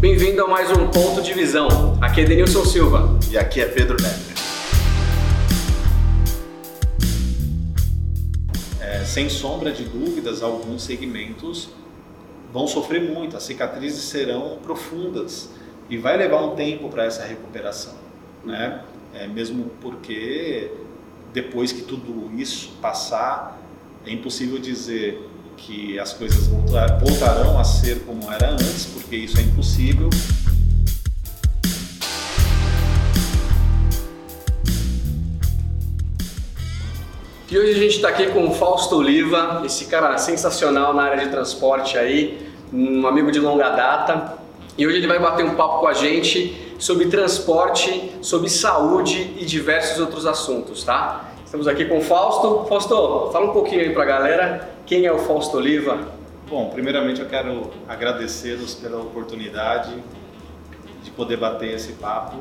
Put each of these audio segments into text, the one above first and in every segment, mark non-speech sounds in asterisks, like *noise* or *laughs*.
Bem-vindo a mais um Ponto de Visão. Aqui é Denilson Silva. E aqui é Pedro Neto. É, sem sombra de dúvidas, alguns segmentos vão sofrer muito, as cicatrizes serão profundas e vai levar um tempo para essa recuperação, né? É, mesmo porque depois que tudo isso passar, é impossível dizer que as coisas voltarão a ser como era antes, porque isso é impossível. E hoje a gente está aqui com o Fausto Oliva, esse cara sensacional na área de transporte aí, um amigo de longa data. E hoje ele vai bater um papo com a gente sobre transporte, sobre saúde e diversos outros assuntos, tá? Estamos aqui com o Fausto. Fausto, fala um pouquinho aí para a galera quem é o Fausto Oliva. Bom, primeiramente eu quero agradecê-los pela oportunidade de poder bater esse papo.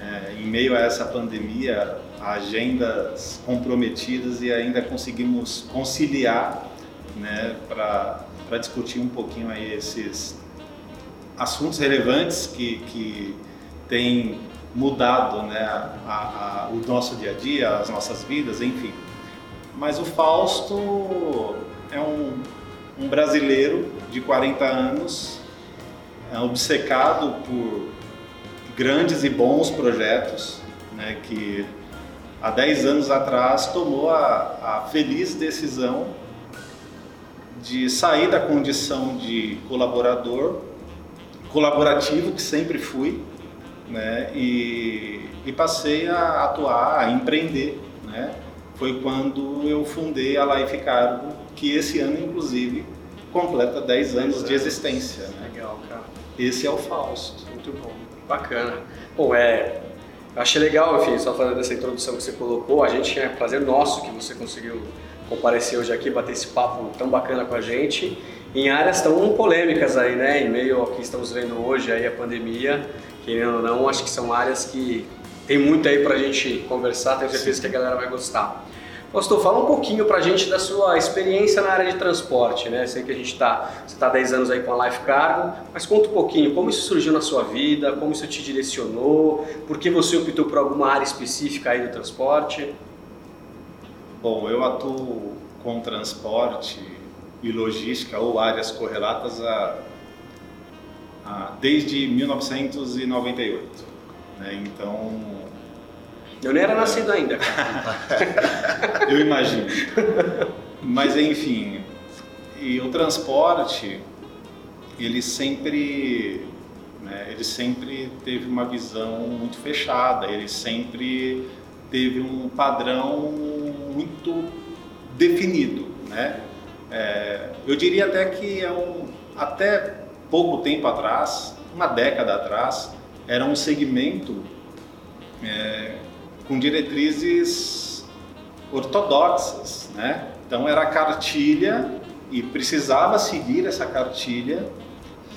É, em meio a essa pandemia, agendas comprometidas e ainda conseguimos conciliar né, para discutir um pouquinho aí esses assuntos relevantes que, que têm mudado né, a, a, o nosso dia a dia, as nossas vidas, enfim. Mas o Fausto é um, um brasileiro de 40 anos, é obcecado por grandes e bons projetos, né, que há 10 anos atrás tomou a, a feliz decisão de sair da condição de colaborador, colaborativo que sempre fui, né, e, e passei a atuar, a empreender, né, foi quando eu fundei a Life Cargo, que esse ano, inclusive, completa 10 anos de existência. Né? Legal, cara. Esse é o Fausto. Muito bom, bacana. Bom, é, eu achei legal, enfim, só falando dessa introdução que você colocou, a gente é prazer nosso que você conseguiu comparecer hoje aqui, bater esse papo tão bacana com a gente, em áreas tão polêmicas aí, né, em meio ao que estamos vendo hoje aí, a pandemia, querendo ou não, acho que são áreas que tem muito aí pra gente conversar, tenho certeza Sim. que a galera vai gostar. Pastor, fala um pouquinho pra gente da sua experiência na área de transporte, né? Sei que a gente tá, você está há 10 anos aí com a Life Cargo, mas conta um pouquinho como isso surgiu na sua vida, como isso te direcionou, por que você optou por alguma área específica aí do transporte? Bom, eu atuo com transporte e logística ou áreas correlatas a, a desde 1998. Né? Então. Eu nem era nascido ainda. *laughs* eu imagino. Mas enfim, e o transporte, ele sempre, né, ele sempre teve uma visão muito fechada, ele sempre teve um padrão muito definido, né? É, eu diria até que é um, até pouco tempo atrás, uma década atrás, era um segmento é, com diretrizes ortodoxas, né? Então era cartilha e precisava seguir essa cartilha.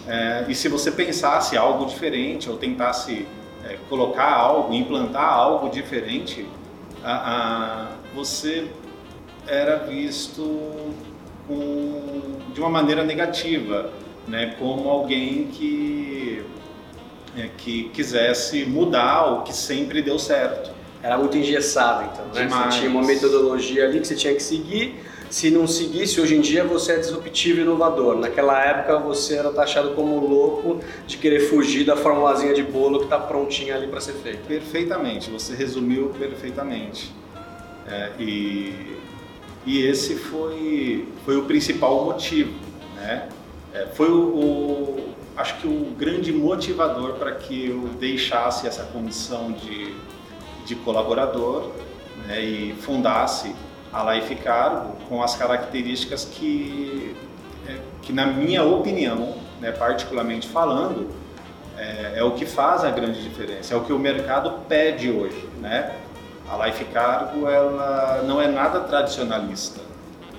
É, e se você pensasse algo diferente ou tentasse é, colocar algo, implantar algo diferente, a, a, você era visto com, de uma maneira negativa, né? como alguém que, é, que quisesse mudar o que sempre deu certo. Era muito engessado, então, né? Demais. Você tinha uma metodologia ali que você tinha que seguir. Se não seguisse, hoje em dia você é disruptivo e inovador. Naquela época você era taxado como louco de querer fugir da formulazinha de bolo que está prontinha ali para ser feita. Perfeitamente, você resumiu perfeitamente. É, e, e esse foi, foi o principal motivo, né? É, foi o, o, acho que o grande motivador para que eu deixasse essa condição de, de colaborador né, e fundasse a Life Cargo com as características que, é, que na minha opinião, né, particularmente falando, é, é, o que faz a grande diferença, é o que o mercado pede hoje, né? A Life Cargo ela não é nada tradicionalista,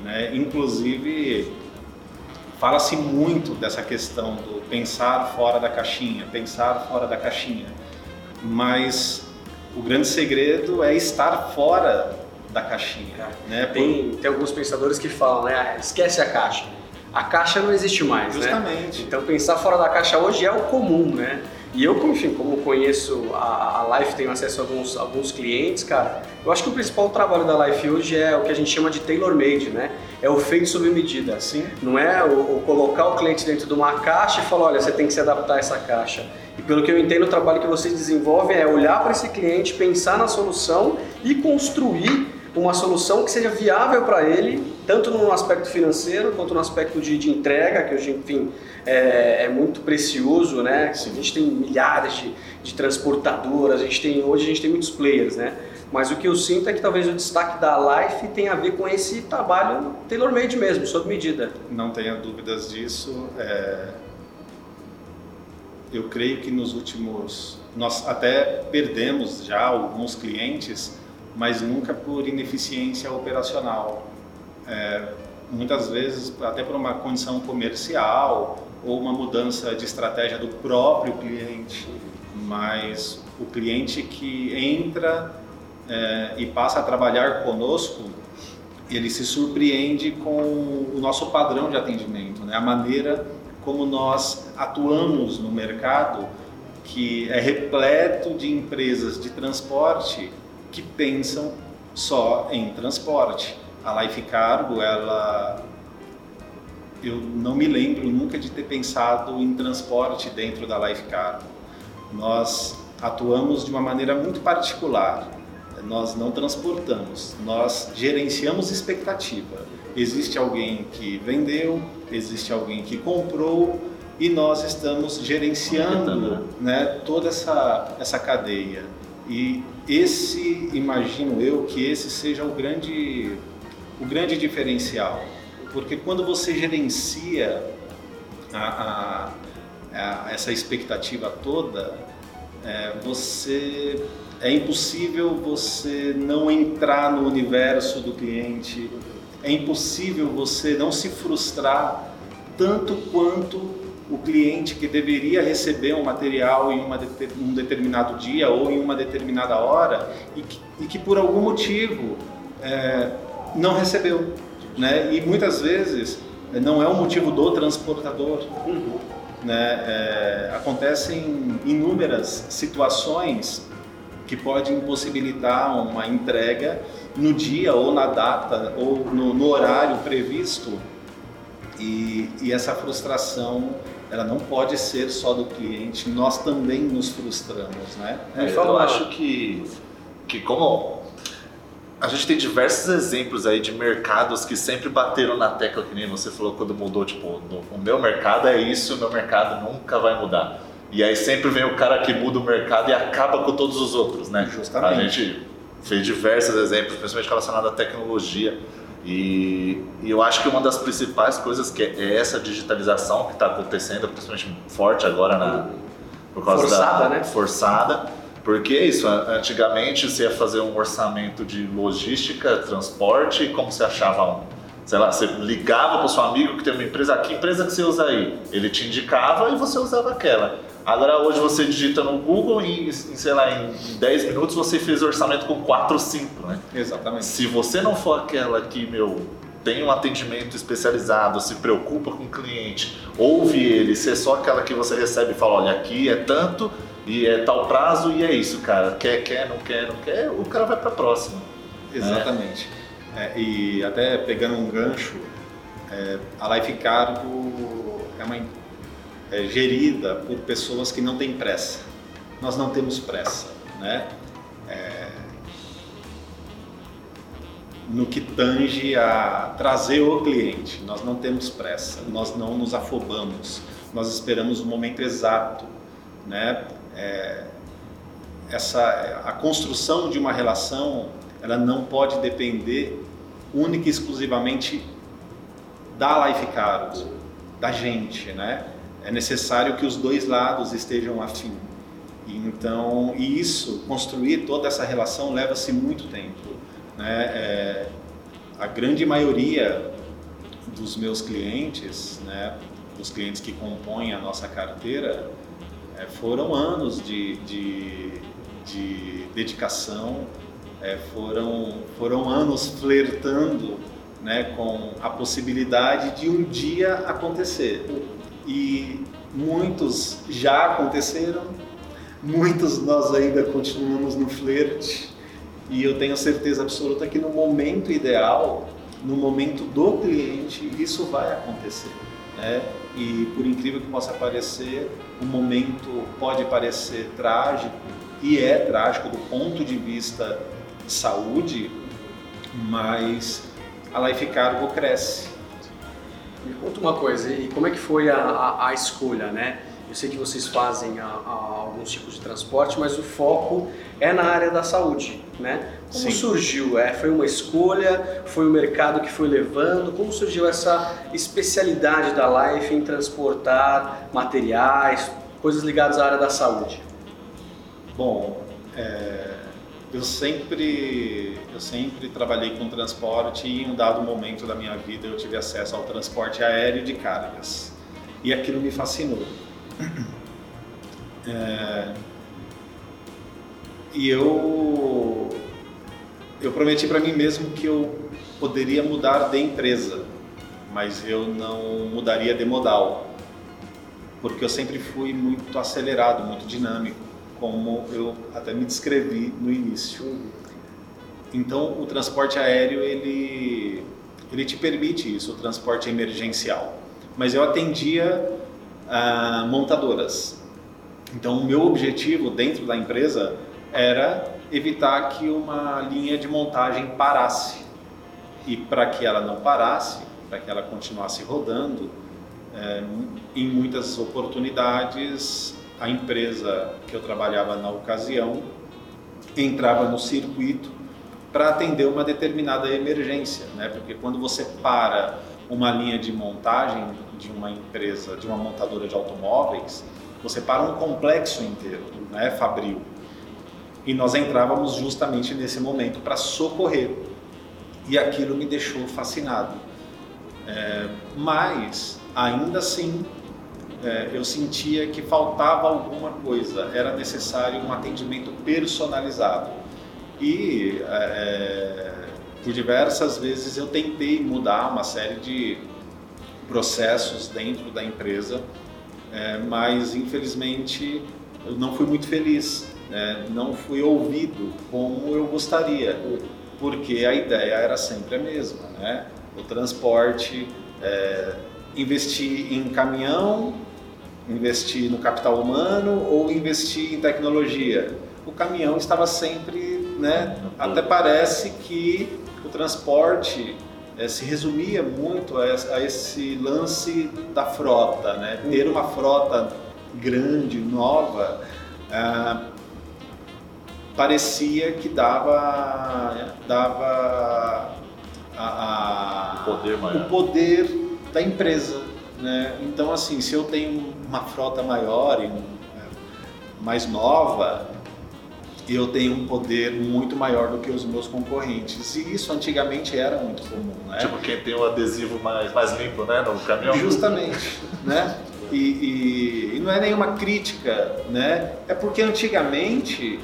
né? Inclusive fala-se muito dessa questão do pensar fora da caixinha, pensar fora da caixinha, mas o grande segredo é estar fora da caixinha. É. Né? Tem, tem alguns pensadores que falam, né? Esquece a caixa. a caixa não existe mais, né? Justamente. Né? Então pensar fora da caixa hoje é o comum, né? E eu, enfim, como conheço a, a Life, tenho acesso a alguns, alguns clientes, cara, eu acho que o principal trabalho da Life hoje é o que a gente chama de tailor-made, né? É o feito sob medida. Sim. Não é o, o, colocar o cliente dentro de uma caixa e falar, olha, você tem que se adaptar a essa caixa. E pelo que eu entendo, o trabalho que vocês desenvolvem é olhar para esse cliente, pensar na solução e construir uma solução que seja viável para ele, tanto no aspecto financeiro quanto no aspecto de, de entrega, que hoje, enfim, é, é, muito precioso, né? A gente tem milhares de, de transportadoras, a gente tem, hoje a gente tem muitos players, né? Mas o que eu sinto é que talvez o destaque da Life tenha a ver com esse trabalho tailor-made mesmo, sob medida. Não tenha dúvidas disso. É... Eu creio que nos últimos... Nós até perdemos já alguns clientes mas nunca por ineficiência operacional. É, muitas vezes, até por uma condição comercial ou uma mudança de estratégia do próprio cliente, mas o cliente que entra é, e passa a trabalhar conosco, ele se surpreende com o nosso padrão de atendimento, né? a maneira como nós atuamos no mercado, que é repleto de empresas de transporte que pensam só em transporte. A Life Cargo, ela eu não me lembro nunca de ter pensado em transporte dentro da Life Cargo. Nós atuamos de uma maneira muito particular. Nós não transportamos, nós gerenciamos expectativa. Existe alguém que vendeu, existe alguém que comprou e nós estamos gerenciando né, toda essa, essa cadeia. E esse, imagino eu, que esse seja o grande, o grande diferencial. Porque quando você gerencia a, a, a essa expectativa toda, é, você é impossível você não entrar no universo do cliente, é impossível você não se frustrar tanto quanto o cliente que deveria receber um material em uma, um determinado dia ou em uma determinada hora e que, e que por algum motivo é, não recebeu. Né? E muitas vezes é, não é o motivo do transportador. Uhum. Né? É, acontecem inúmeras situações que podem impossibilitar uma entrega no dia ou na data ou no, no horário previsto e, e essa frustração ela não pode ser só do cliente, nós também nos frustramos, né? É, eu acho que, que como a gente tem diversos exemplos aí de mercados que sempre bateram na tecla, que nem você falou quando mudou, tipo, o meu mercado é isso, o meu mercado nunca vai mudar. E aí sempre vem o cara que muda o mercado e acaba com todos os outros, né? Justamente. A gente fez diversos exemplos, principalmente relacionados à tecnologia. E, e, eu acho que uma das principais coisas que é essa digitalização que está acontecendo, principalmente forte agora na por causa forçada, da né? forçada, porque é isso. Antigamente você ia fazer um orçamento de logística, transporte, e como você achava um, sei lá, você ligava para o seu amigo que tem uma empresa, ah, que empresa que você usa aí? Ele te indicava e você usava aquela. Agora hoje você digita no Google e, sei lá, em 10 minutos você fez orçamento com 4 ou 5, né? Exatamente. Se você não for aquela que, meu, tem um atendimento especializado, se preocupa com o cliente, ouve ele, se é só aquela que você recebe e fala, olha, aqui é tanto e é tal prazo e é isso, cara. Quer, quer, não quer, não quer, o cara vai para a próxima. Né? Exatamente. Né? É, e até pegando um gancho, é, a Life Cargo é uma é, gerida por pessoas que não têm pressa. Nós não temos pressa, né? É, no que tange a trazer o cliente, nós não temos pressa, nós não nos afobamos, nós esperamos o momento exato, né? É, essa a construção de uma relação, ela não pode depender única e exclusivamente da Life Cards, da gente, né? é necessário que os dois lados estejam afim. E então, e isso, construir toda essa relação leva-se muito tempo. Né? É, a grande maioria dos meus clientes, né, dos clientes que compõem a nossa carteira, é, foram anos de, de, de dedicação, é, foram, foram anos flertando né, com a possibilidade de um dia acontecer. E muitos já aconteceram, muitos nós ainda continuamos no flerte, e eu tenho certeza absoluta que no momento ideal, no momento do cliente, isso vai acontecer. Né? E por incrível que possa parecer, o momento pode parecer trágico, e é trágico do ponto de vista de saúde, mas a Life Cargo cresce. Me conta uma coisa, e como é que foi a, a, a escolha, né? Eu sei que vocês fazem a, alguns tipos de transporte, mas o foco é na área da saúde, né? Como Sim. surgiu? É, foi uma escolha? Foi o mercado que foi levando? Como surgiu essa especialidade da Life em transportar materiais, coisas ligadas à área da saúde? Bom, é, eu sempre eu sempre trabalhei com transporte e em um dado momento da minha vida eu tive acesso ao transporte aéreo de cargas e aquilo me fascinou. É, e eu eu prometi para mim mesmo que eu poderia mudar de empresa, mas eu não mudaria de modal, porque eu sempre fui muito acelerado, muito dinâmico como eu até me descrevi no início. Então, o transporte aéreo ele ele te permite isso, o transporte emergencial. Mas eu atendia ah, montadoras. Então, o meu objetivo dentro da empresa era evitar que uma linha de montagem parasse. E para que ela não parasse, para que ela continuasse rodando, é, em muitas oportunidades a empresa que eu trabalhava na ocasião entrava no circuito para atender uma determinada emergência, né? Porque quando você para uma linha de montagem de uma empresa, de uma montadora de automóveis, você para um complexo inteiro, né, fabril. E nós entrávamos justamente nesse momento para socorrer. E aquilo me deixou fascinado. É, mas, ainda assim, é, eu sentia que faltava alguma coisa, era necessário um atendimento personalizado. E é, é, por diversas vezes eu tentei mudar uma série de processos dentro da empresa, é, mas infelizmente eu não fui muito feliz, né? não fui ouvido como eu gostaria, porque a ideia era sempre a mesma, né? o transporte, é, investir em caminhão investir no capital humano ou investir em tecnologia. O caminhão estava sempre, né, até parece que o transporte é, se resumia muito a, a, esse lance da frota, né? ter uma frota grande, nova, ah, parecia que dava, dava a, a, o, poder o poder da empresa. Né? Então, assim, se eu tenho uma frota maior e mais nova, eu tenho um poder muito maior do que os meus concorrentes. E isso antigamente era muito comum, né? Tipo quem tem o adesivo mais, mais limpo, né, no caminhão. Justamente, né? E, e, e, não é nenhuma crítica, né? É porque antigamente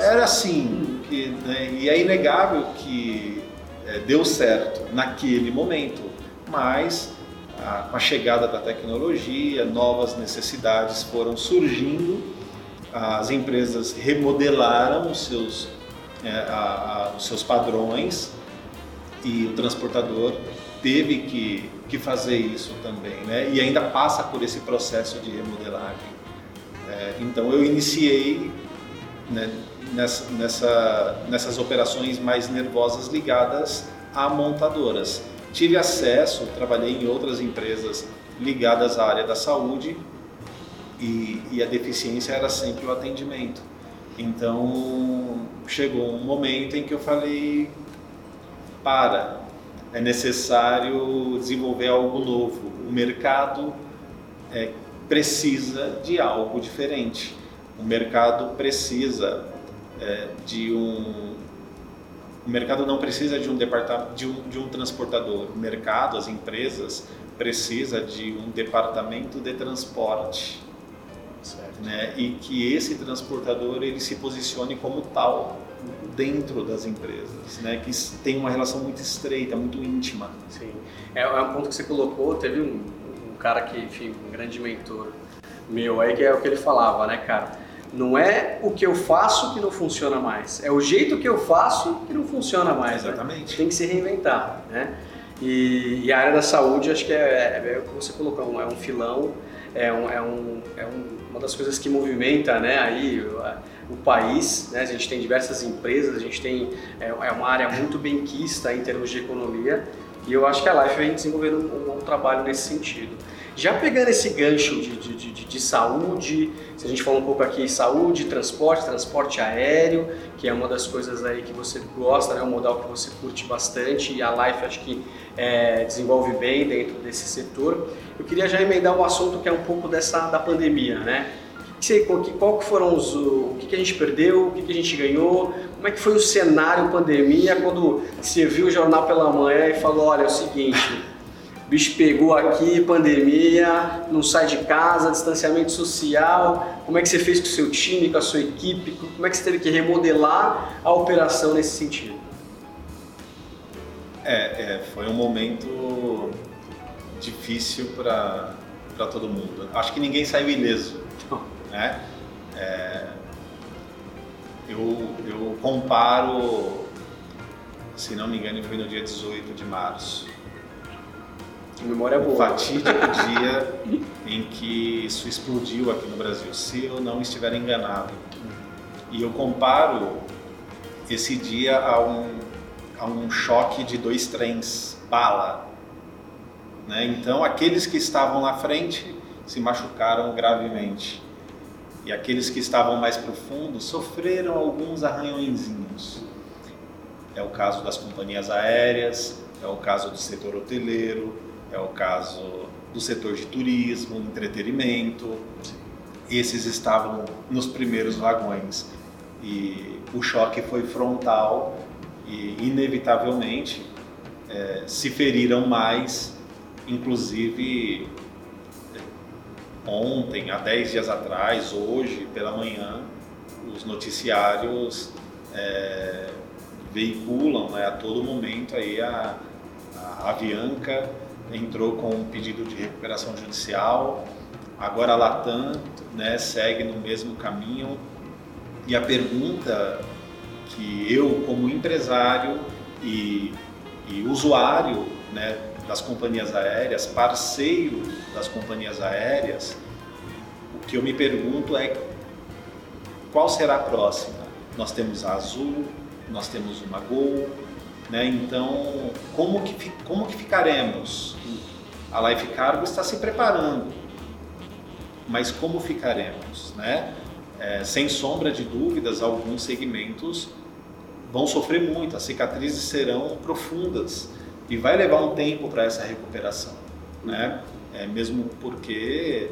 era assim, que, né? e é inegável que é, deu certo naquele momento, mas a, com a chegada da tecnologia, novas necessidades foram surgindo, as empresas remodelaram os seus, é, a, a, os seus padrões e o transportador teve que, que fazer isso também, né? E ainda passa por esse processo de remodelagem. É, então eu iniciei né, nessa, nessa, nessas operações mais nervosas ligadas a montadoras. Tive acesso, trabalhei em outras empresas ligadas à área da saúde e, e a deficiência era sempre o atendimento. Então chegou um momento em que eu falei: para, é necessário desenvolver algo novo. O mercado é, precisa de algo diferente. O mercado precisa é, de um o mercado não precisa de um departamento, de um, de um transportador. O mercado, as empresas, precisa de um departamento de transporte, certo. né? E que esse transportador ele se posicione como tal, dentro das empresas, né? Que tem uma relação muito estreita, muito íntima. Sim. É, é um ponto que você colocou. Teve um, um cara que, enfim, um grande mentor meu aí, que é o que ele falava, né, cara? Não é o que eu faço que não funciona mais, é o jeito que eu faço que não funciona mais. Né? Exatamente. Né? Tem que se reinventar, né? E, e, a área da saúde, acho que é, é, é o que você colocou, é um filão, é, um, é, um, é um, uma das coisas que movimenta, né, aí o, o país, né? A gente tem diversas empresas, a gente tem é, é uma área muito bem quista em termos de economia e eu acho que a Life vem desenvolvendo um bom trabalho nesse sentido. Já pegando esse gancho de, de, de, de, saúde, se a gente falou um pouco aqui saúde, transporte, transporte aéreo, que é uma das coisas aí que você gosta, né, um modal que você curte bastante e a Life acho que é, desenvolve bem dentro desse setor. Eu queria já emendar um assunto que é um pouco dessa da pandemia, né? Que, qual que foram os, o que, que a gente perdeu, o que, que a gente ganhou, como é que foi o cenário pandemia quando você viu o jornal pela manhã e falou, olha, é o seguinte, bicho pegou aqui, pandemia, não sai de casa, distanciamento social. Como é que você fez com o seu time, com a sua equipe? Como é que você teve que remodelar a operação nesse sentido? É, é foi um momento difícil para todo mundo. Acho que ninguém saiu ileso. *laughs* Né? É, eu, eu comparo, se não me engano, foi no dia 18 de março Memória boa. O fatídico *laughs* dia em que isso explodiu aqui no Brasil, se eu não estiver enganado. E eu comparo esse dia a um, a um choque de dois trens bala. Né? Então, aqueles que estavam na frente se machucaram gravemente. E aqueles que estavam mais profundos sofreram alguns arranhõezinhos. É o caso das companhias aéreas, é o caso do setor hoteleiro, é o caso do setor de turismo, entretenimento. Esses estavam nos primeiros vagões e o choque foi frontal e inevitavelmente é, se feriram mais, inclusive ontem, há 10 dias atrás, hoje, pela manhã, os noticiários é, veiculam né, a todo momento aí a, a Avianca entrou com um pedido de recuperação judicial, agora a Latam né, segue no mesmo caminho. E a pergunta que eu, como empresário e, e usuário né, das companhias aéreas, parceiro das companhias aéreas, o que eu me pergunto é qual será a próxima? Nós temos a Azul, nós temos uma Gol, né? Então, como que, como que ficaremos? A Life Cargo está se preparando, mas como ficaremos? Né? É, sem sombra de dúvidas, alguns segmentos vão sofrer muito, as cicatrizes serão profundas e vai levar um tempo para essa recuperação, né? É, mesmo porque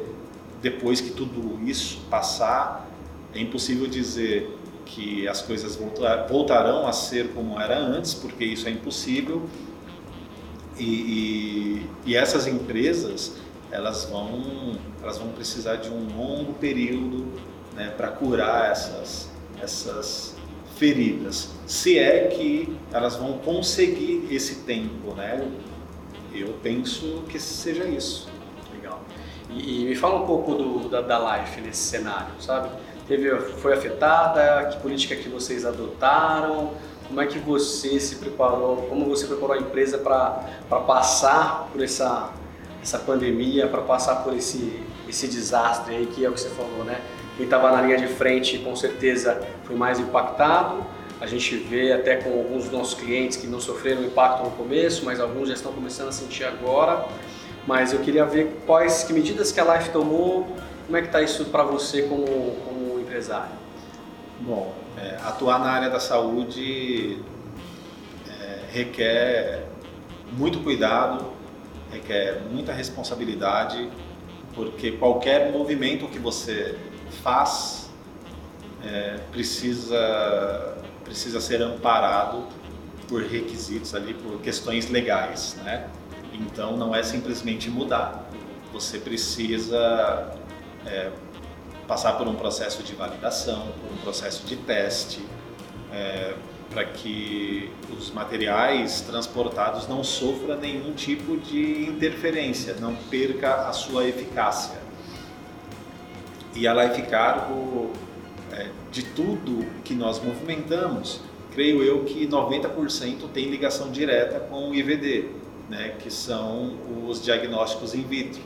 depois que tudo isso passar, é impossível dizer que as coisas voltar, voltarão a ser como era antes, porque isso é impossível. E, e, e, essas empresas elas vão elas vão precisar de um longo período né, para curar essas essas feridas, se é que elas vão conseguir esse tempo, né? Eu penso que seja isso. Legal. E, e me fala um pouco do, da, da Life nesse cenário, sabe? Teve, foi afetada? Que política que vocês adotaram? Como é que você se preparou? Como você preparou a empresa para passar por essa, essa pandemia, para passar por esse, esse desastre aí que é o que você falou, né? Quem estava na linha de frente com certeza foi mais impactado. A gente vê até com alguns dos nossos clientes que não sofreram impacto no começo, mas alguns já estão começando a sentir agora. Mas eu queria ver quais que medidas que a Life tomou, como é que está isso para você como, como empresário? Bom, é, atuar na área da saúde é, requer muito cuidado, requer muita responsabilidade, porque qualquer movimento que você faz é, precisa, precisa ser amparado por requisitos ali, por questões legais, né? Então não é simplesmente mudar, você precisa é, passar por um processo de validação, por um processo de teste, é, para que os materiais transportados não sofram nenhum tipo de interferência, não perca a sua eficácia. E a Life Cargo, é, de tudo que nós movimentamos, creio eu que 90% tem ligação direta com o IVD, né, que são os diagnósticos in vitro.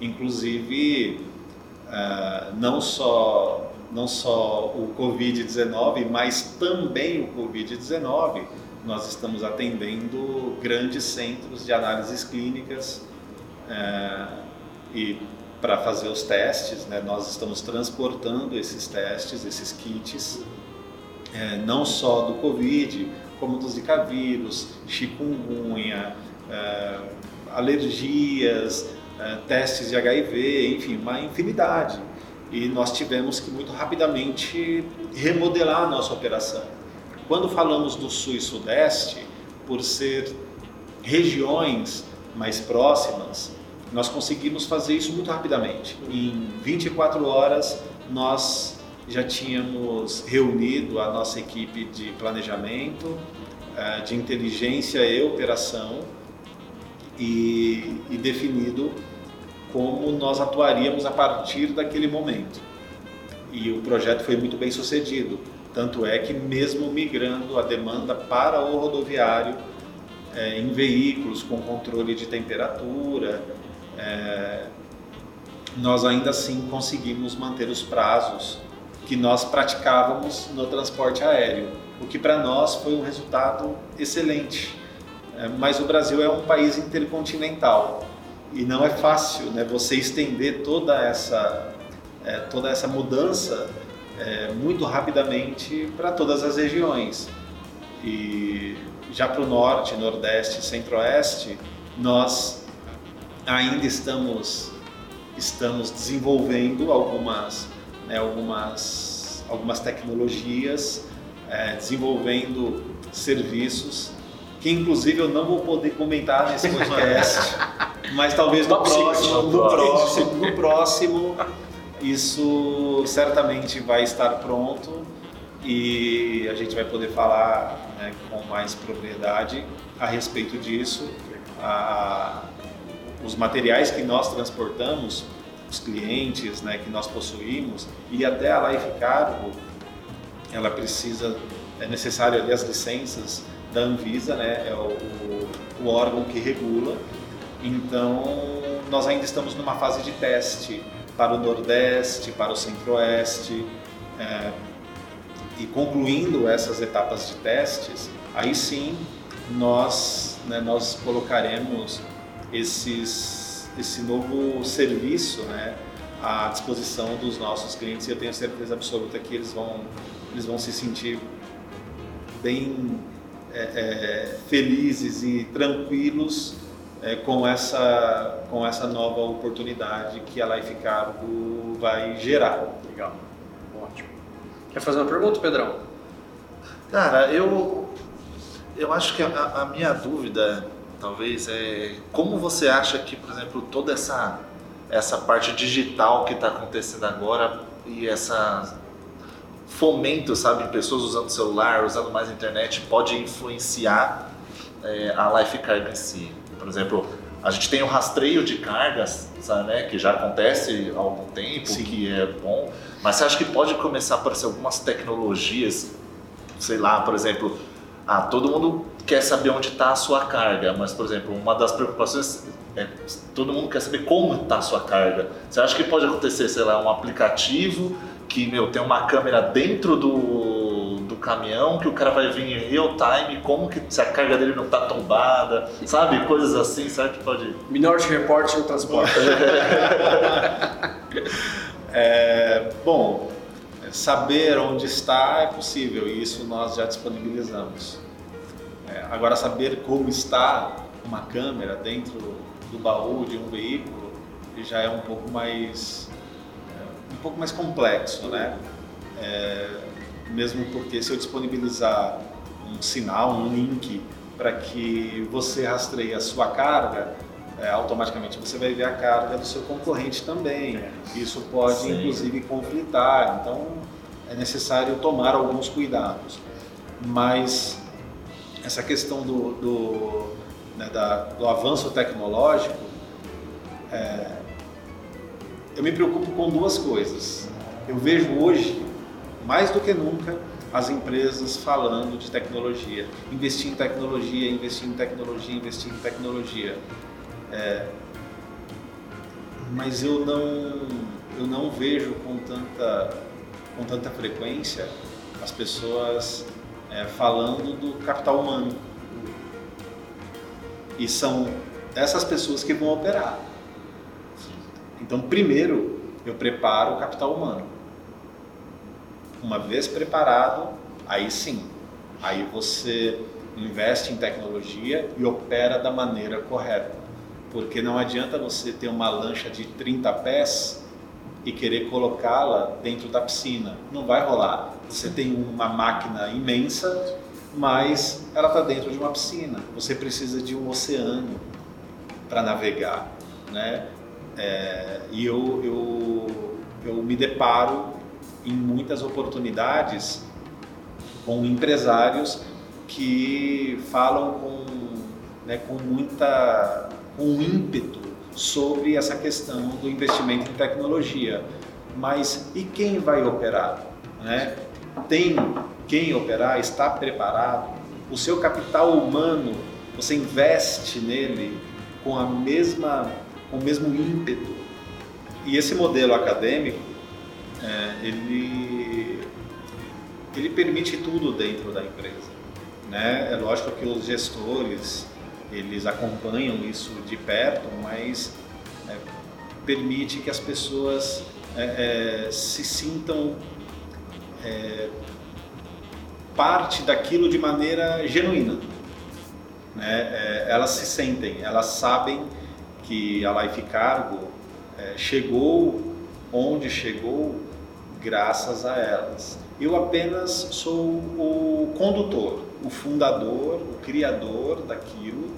Inclusive, uh, não só não só o Covid-19, mas também o Covid-19, nós estamos atendendo grandes centros de análises clínicas é, e para fazer os testes, né, nós estamos transportando esses testes, esses kits, é, não só do Covid, como do Zika vírus, chikungunya, é, alergias, testes de HIV, enfim, uma infinidade e nós tivemos que muito rapidamente remodelar a nossa operação. Quando falamos do Sul e Sudeste, por ser regiões mais próximas, nós conseguimos fazer isso muito rapidamente. Em 24 horas, nós já tínhamos reunido a nossa equipe de planejamento, eh, de inteligência e operação e, e definido como nós atuaríamos a partir daquele momento. E o projeto foi muito bem sucedido, tanto é que mesmo migrando a demanda para o rodoviário é, em veículos com controle de temperatura, é, nós ainda assim conseguimos manter os prazos que nós praticávamos no transporte aéreo, o que para nós foi um resultado excelente. É, mas o Brasil é um país intercontinental e não é fácil né, você estender toda essa, é, toda essa mudança é, muito rapidamente para todas as regiões. E já para o norte, nordeste, centro-oeste, nós ainda estamos, estamos desenvolvendo algumas, né, algumas, algumas tecnologias, é, desenvolvendo serviços que inclusive eu não vou poder comentar nesse podcast, *laughs* mas talvez no próximo, no próximo, no próximo, isso certamente vai estar pronto e a gente vai poder falar né, com mais propriedade a respeito disso. A, os materiais que nós transportamos, os clientes né, que nós possuímos e até a Life Cargo, ela precisa, é necessário ali as licenças da Anvisa, né, é o, o, órgão que regula. Então, nós ainda estamos numa fase de teste para o Nordeste, para o Centro-Oeste, é, e concluindo essas etapas de testes, aí sim nós, né, nós colocaremos esses, esse novo serviço né, à disposição dos nossos clientes e eu tenho certeza absoluta que eles vão, eles vão se sentir bem é, é, felizes e tranquilos é, com, essa, com essa nova oportunidade que a Life Cargo vai gerar. Legal, ótimo. Quer fazer uma pergunta, Pedrão? Cara, eu, eu acho que a, a minha dúvida, talvez, é como você acha que, por exemplo, toda essa, essa parte digital que está acontecendo agora e essa fomento, sabe, pessoas usando celular, usando mais internet, pode influenciar é, a life carga em si. Por exemplo, a gente tem o rastreio de cargas, sabe, né, que já acontece há algum tempo, Sim. que é bom, mas você acha que pode começar a aparecer algumas tecnologias, sei lá, por exemplo, ah, todo mundo quer saber onde está a sua carga, mas, por exemplo, uma das preocupações é todo mundo quer saber como está a sua carga. Você acha que pode acontecer, sei lá, um aplicativo que, meu, tem uma câmera dentro do, do caminhão que o cara vai vir em real time, como que se a carga dele não tá tombada, sabe? Coisas assim, sabe que pode... Minority Report no transporte. *laughs* é, bom, saber onde está é possível e isso nós já disponibilizamos. É, agora, saber como está uma câmera dentro do baú de um veículo já é um pouco mais um pouco mais complexo, né? É, mesmo porque se eu disponibilizar um sinal, um link para que você rastreie a sua carga, é, automaticamente você vai ver a carga do seu concorrente também. É. Isso pode Sim. inclusive conflitar, então é necessário tomar alguns cuidados. mas essa questão do, do, né, da, do avanço tecnológico, é, eu me preocupo com duas coisas. Eu vejo hoje, mais do que nunca, as empresas falando de tecnologia, investir em tecnologia, investir em tecnologia, investir em tecnologia. É, mas eu não, eu não vejo com tanta, com tanta frequência as pessoas é, falando do capital humano. E são essas pessoas que vão operar. Então, primeiro, eu preparo o capital humano. Uma vez preparado, aí sim, aí você investe em tecnologia e opera da maneira correta. Porque não adianta você ter uma lancha de 30 pés e querer colocá-la dentro da piscina. Não vai rolar. Você tem uma máquina imensa, mas ela está dentro de uma piscina. Você precisa de um oceano para navegar, né? É, e eu, eu, eu me deparo em muitas oportunidades com empresários que falam com, né, com muita com ímpeto sobre essa questão do investimento em tecnologia. Mas e quem vai operar? Né? Tem quem operar? Está preparado? O seu capital humano, você investe nele com a mesma, com o mesmo ímpeto? E esse modelo acadêmico, é, ele, ele permite tudo dentro da empresa. Né? É lógico que os gestores eles acompanham isso de perto, mas é, permite que as pessoas é, é, se sintam é, parte daquilo de maneira genuína. Né? É, elas se sentem, elas sabem que a Life Cargo é, chegou onde chegou graças a elas. Eu apenas sou o condutor, o fundador, o criador daquilo,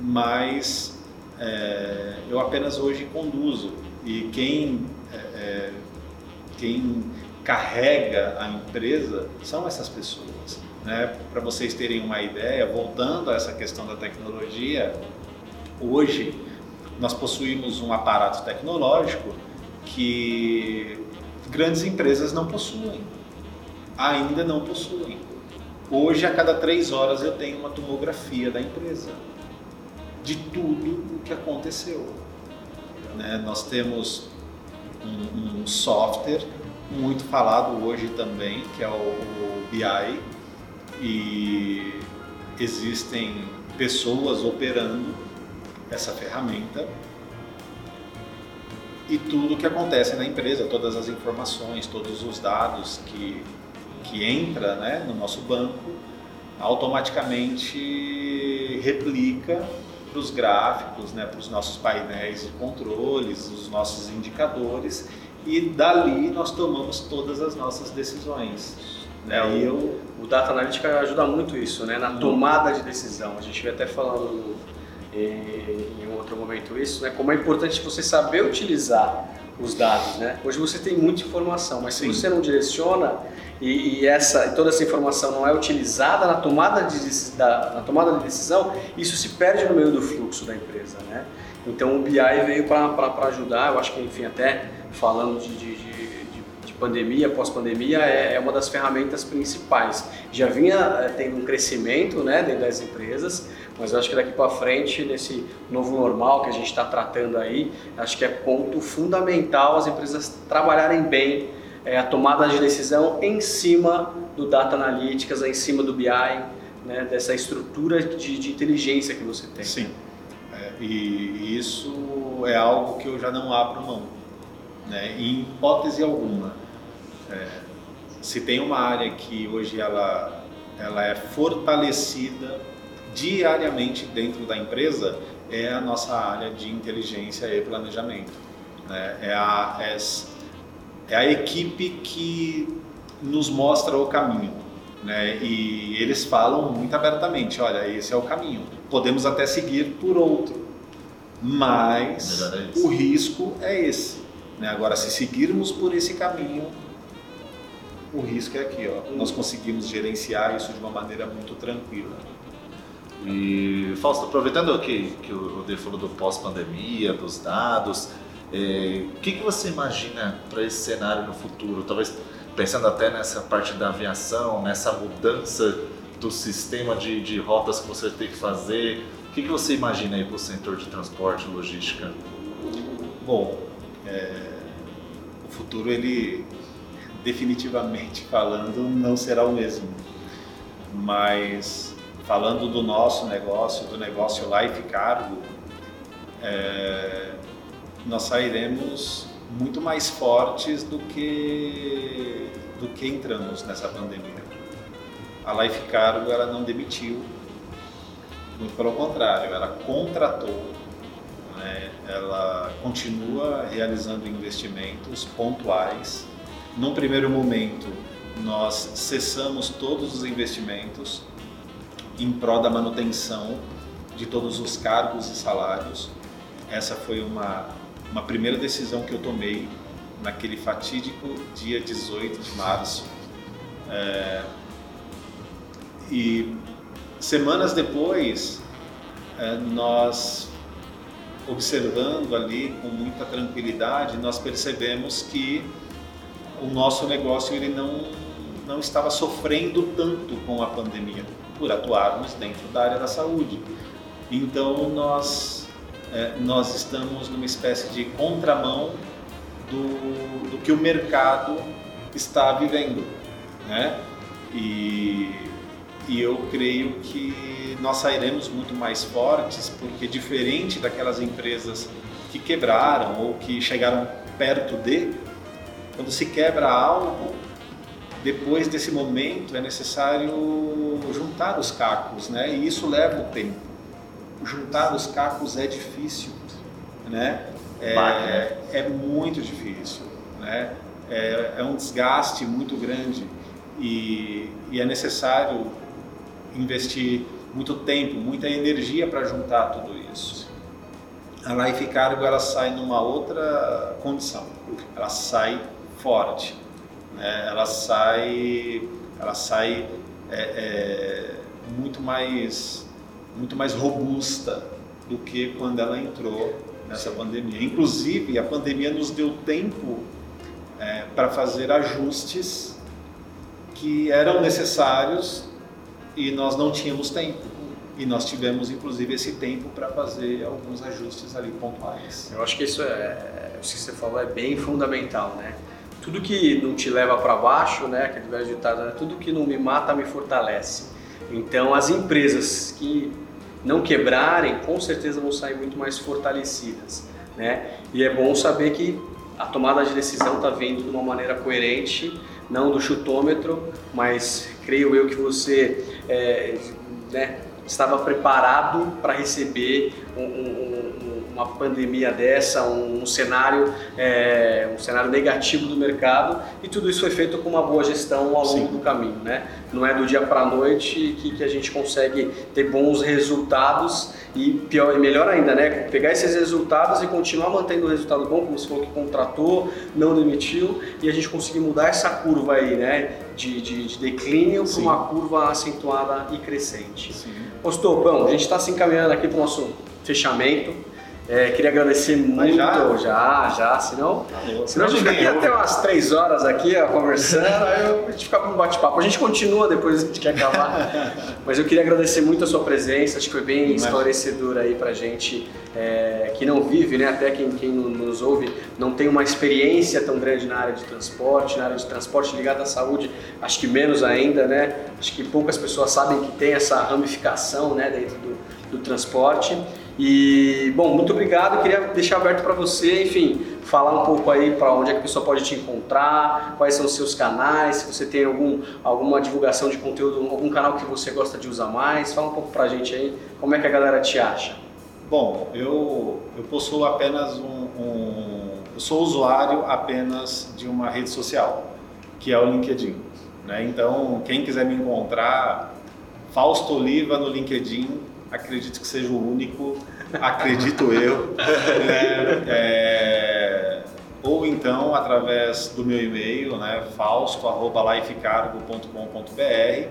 mas é, eu apenas hoje conduzo e quem, é, é, quem carrega a empresa são essas pessoas. Né? Para vocês terem uma ideia, voltando a essa questão da tecnologia, hoje nós possuímos um aparato tecnológico que grandes empresas não possuem, ainda não possuem. Hoje, a cada três horas, eu tenho uma tomografia da empresa de tudo o que aconteceu. Né? Nós temos um, um, software muito falado hoje também, que é o, o BI, e existem pessoas operando essa ferramenta e tudo o que acontece na empresa, todas as informações, todos os dados que, que entra né, no nosso banco, automaticamente replica para os gráficos, né, para os nossos painéis de controles, os nossos indicadores e dali nós tomamos todas as nossas decisões. Né? É, o, o Data Analytica ajuda muito isso, né, na tomada de decisão. A gente vai até falando em, em outro momento isso, né, como é importante você saber utilizar os dados, né? Hoje você tem muita informação, mas se você não direciona e, e, essa, toda essa informação não é utilizada na tomada, de, da, na tomada de decisão, isso se perde no meio do fluxo da empresa, né? Então o BI veio para ajudar, eu acho que enfim até falando de, de, de, de pandemia, pós-pandemia, é, é, uma das ferramentas principais. Já vinha é, tendo um crescimento né, dentro das empresas, mas eu acho que daqui para frente, nesse novo normal que a gente está tratando aí, acho que é ponto fundamental as empresas trabalharem bem é, a tomada de decisão em cima do Data Analytics, em cima do BI, né, dessa estrutura de, de, inteligência que você tem. Sim, é, e isso é algo que eu já não abro mão, né, em hipótese alguma. É, se tem uma área que hoje ela, ela é fortalecida diariamente dentro da empresa é a nossa área de inteligência e planejamento. Né? É, a, é, é a equipe que nos mostra o caminho. Né? E eles falam muito abertamente: olha, esse é o caminho. Podemos até seguir por outro, mas é o risco é esse. Né? Agora, se seguirmos por esse caminho, o risco é aqui, ó. Nós conseguimos gerenciar isso de uma maneira muito tranquila. E Fausto, aproveitando que, que o Rodrigo falou do pós-pandemia, dos dados, é, o que, que você imagina para esse cenário no futuro? Talvez pensando até nessa parte da aviação, nessa mudança do sistema de, de rotas que você tem que fazer. O que, que você imagina aí para o setor de transporte e logística? Bom, é, o futuro ele definitivamente falando não será o mesmo, mas falando do nosso negócio, do negócio Life Cargo, é, nós sairemos muito mais fortes do que do que entramos nessa pandemia. A Life Cargo ela não demitiu, muito pelo contrário, ela contratou, né? ela continua realizando investimentos pontuais. Num primeiro momento, nós cessamos todos os investimentos em prol da manutenção de todos os cargos e salários. Essa foi uma uma primeira decisão que eu tomei naquele fatídico dia 18 de março. É, e semanas depois, é, nós observando ali com muita tranquilidade, nós percebemos que o nosso negócio ele não, não estava sofrendo tanto com a pandemia, por atuarmos dentro da área da saúde. Então nós é, nós estamos numa espécie de contramão do, do que o mercado está vivendo, né? E, e eu creio que nós sairemos muito mais fortes, porque diferente daquelas empresas que quebraram ou que chegaram perto de, quando se quebra algo, depois desse momento é necessário juntar os cacos, né? E isso leva o tempo juntar os cacos é difícil, né? É, é muito difícil, né? É, é, um desgaste muito grande e, e é necessário investir muito tempo, muita energia para juntar tudo isso. A Life Cargo ela sai numa outra condição, ela sai forte, né? ela sai, ela sai é, é, muito mais muito mais robusta do que quando ela entrou nessa pandemia. Inclusive, a pandemia nos deu tempo é, para fazer ajustes que eram necessários e nós não tínhamos tempo. E nós tivemos, inclusive, esse tempo para fazer alguns ajustes ali pontuais. Eu acho que isso é, o que você falou é bem fundamental, né? Tudo que não te leva para baixo, né? Aquele velho ditado, né? tudo que não me mata me fortalece. Então, as empresas que não quebrarem, com certeza vão sair muito mais fortalecidas, né? E é bom saber que a tomada de decisão está vindo de uma maneira coerente, não do chutômetro, mas creio eu que você é, né, estava preparado para receber um, um, uma pandemia dessa, um, um cenário, é, um cenário negativo do mercado e tudo isso foi feito com uma boa gestão ao longo Sim. do caminho, né? Não é do dia para a noite que, que a gente consegue ter bons resultados e pior e melhor ainda, né? Pegar esses resultados e continuar mantendo o resultado bom, como você falou que contratou, não demitiu e a gente conseguir mudar essa curva aí, né? De, de, de declínio para uma curva acentuada e crescente. Sim. Ostopão, a gente está se encaminhando aqui para o nosso fechamento. É, queria agradecer muito. Já? já, já, senão, senão a gente ficaria até umas três horas aqui ó, conversando, *laughs* aí a gente fica com um bate-papo. A gente continua depois, a gente quer acabar. *laughs* Mas eu queria agradecer muito a sua presença, acho que foi bem esclarecedor aí pra gente é, que não vive, né? Até quem, quem nos ouve não tem uma experiência tão grande na área de transporte, na área de transporte ligada à saúde, acho que menos ainda, né? Acho que poucas pessoas sabem que tem essa ramificação né, dentro do, do transporte. E, bom, muito obrigado. Queria deixar aberto para você, enfim, falar um pouco aí para onde é que a pessoa pode te encontrar, quais são os seus canais, se você tem algum, alguma divulgação de conteúdo, algum canal que você gosta de usar mais. Fala um pouco para a gente aí, como é que a galera te acha. Bom, eu, eu possuo apenas um, um eu sou usuário apenas de uma rede social, que é o LinkedIn. Né? Então, quem quiser me encontrar, Fausto Oliva no LinkedIn, acredito que seja o único, acredito eu. Né? É, ou então através do meu e-mail, né, fausto@lifecargo.com.br,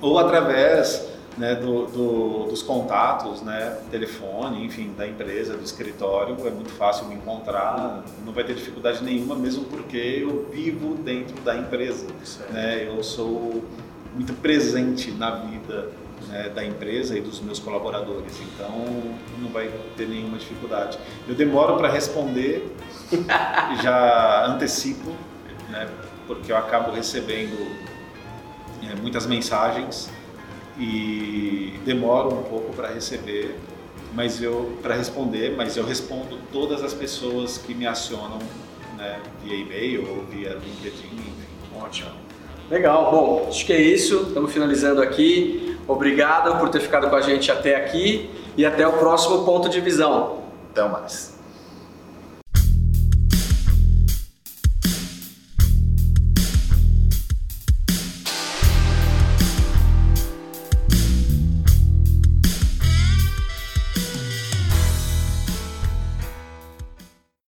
ou através né, do, do, dos contatos, né, telefone, enfim, da empresa, do escritório, é muito fácil me encontrar, não vai ter dificuldade nenhuma, mesmo porque eu vivo dentro da empresa, né, eu sou muito presente na vida né, da empresa e dos meus colaboradores, então não vai ter nenhuma dificuldade. Eu demoro para responder, *laughs* já antecipo, né, porque eu acabo recebendo é, muitas mensagens e demoro um pouco para receber, mas eu para responder, mas eu respondo todas as pessoas que me acionam né, via e-mail ou via LinkedIn, enfim. Ótimo. Legal, bom, acho que é isso. Estamos finalizando aqui. Obrigado por ter ficado com a gente até aqui e até o próximo ponto de visão. Até mais.